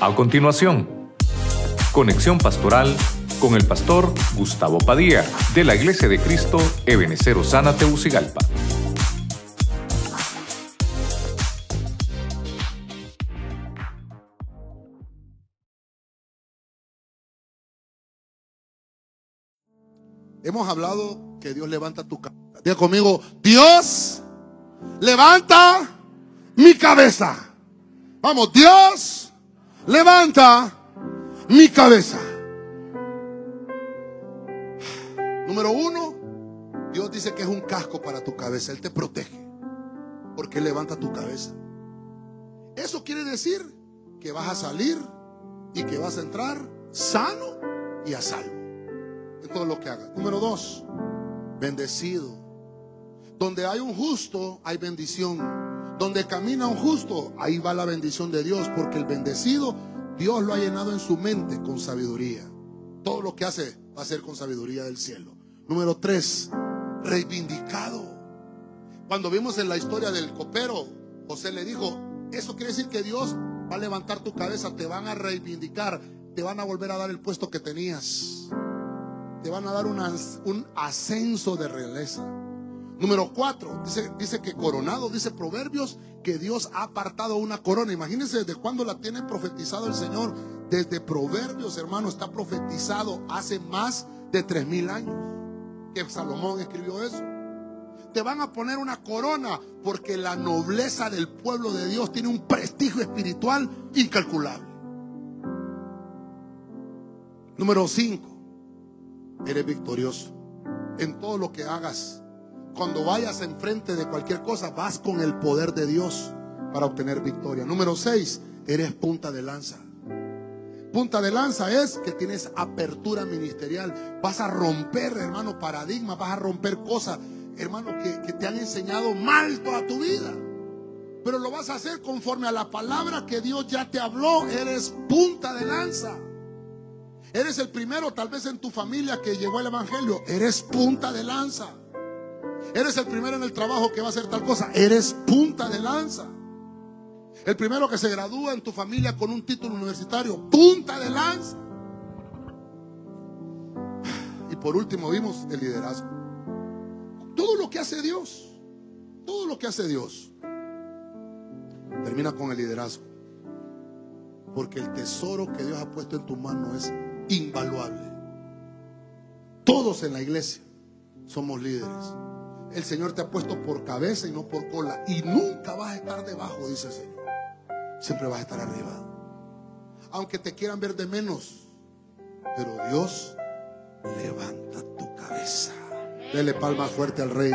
A continuación, conexión pastoral con el pastor Gustavo Padilla de la Iglesia de Cristo Ebenecer Osana Teucigalpa. Hemos hablado que Dios levanta tu cabeza. Diga conmigo, Dios levanta mi cabeza. Vamos, Dios levanta mi cabeza. Número uno, Dios dice que es un casco para tu cabeza. Él te protege porque levanta tu cabeza. Eso quiere decir que vas a salir y que vas a entrar sano y a salvo en todo lo que hagas. Número dos, bendecido. Donde hay un justo, hay bendición. Donde camina un justo, ahí va la bendición de Dios, porque el bendecido, Dios lo ha llenado en su mente con sabiduría. Todo lo que hace va a ser con sabiduría del cielo. Número tres, reivindicado. Cuando vimos en la historia del copero, José le dijo, eso quiere decir que Dios va a levantar tu cabeza, te van a reivindicar, te van a volver a dar el puesto que tenías. Te van a dar un ascenso de realeza. Número cuatro, dice, que coronado, dice Proverbios, que Dios ha apartado una corona. Imagínense desde cuándo la tiene profetizado el Señor. Desde Proverbios, hermano, está profetizado hace más de tres mil años que Salomón escribió eso. Te van a poner una corona porque la nobleza del pueblo de Dios tiene un prestigio espiritual incalculable. Número 5. Eres victorioso en todo lo que hagas. Cuando vayas enfrente de cualquier cosa, vas con el poder de Dios para obtener victoria. Número 6. Eres punta de lanza. Punta de lanza es que tienes apertura ministerial. Vas a romper, hermano, paradigmas, vas a romper cosas, hermano, que, que, te han enseñado mal toda tu vida. Pero lo vas a hacer conforme a la palabra que Dios ya te habló. Eres punta de lanza. Eres el primero tal vez en tu familia que llegó al Evangelio. Eres punta de lanza. Eres el primero en el trabajo que va a hacer tal cosa. Eres punta de lanza. El primero que se gradúa en tu familia con un título universitario, punta de lanza. Y por último vimos el liderazgo. Todo lo que hace Dios, todo lo que hace Dios, termina con el liderazgo. Porque el tesoro que Dios ha puesto en tu mano es invaluable. Todos en la iglesia somos líderes. El Señor te ha puesto por cabeza y no por cola. Y nunca vas a estar debajo, dice el Señor siempre vas a estar arriba. Aunque te quieran ver de menos, pero Dios levanta tu cabeza. Dele palmas fuerte al rey.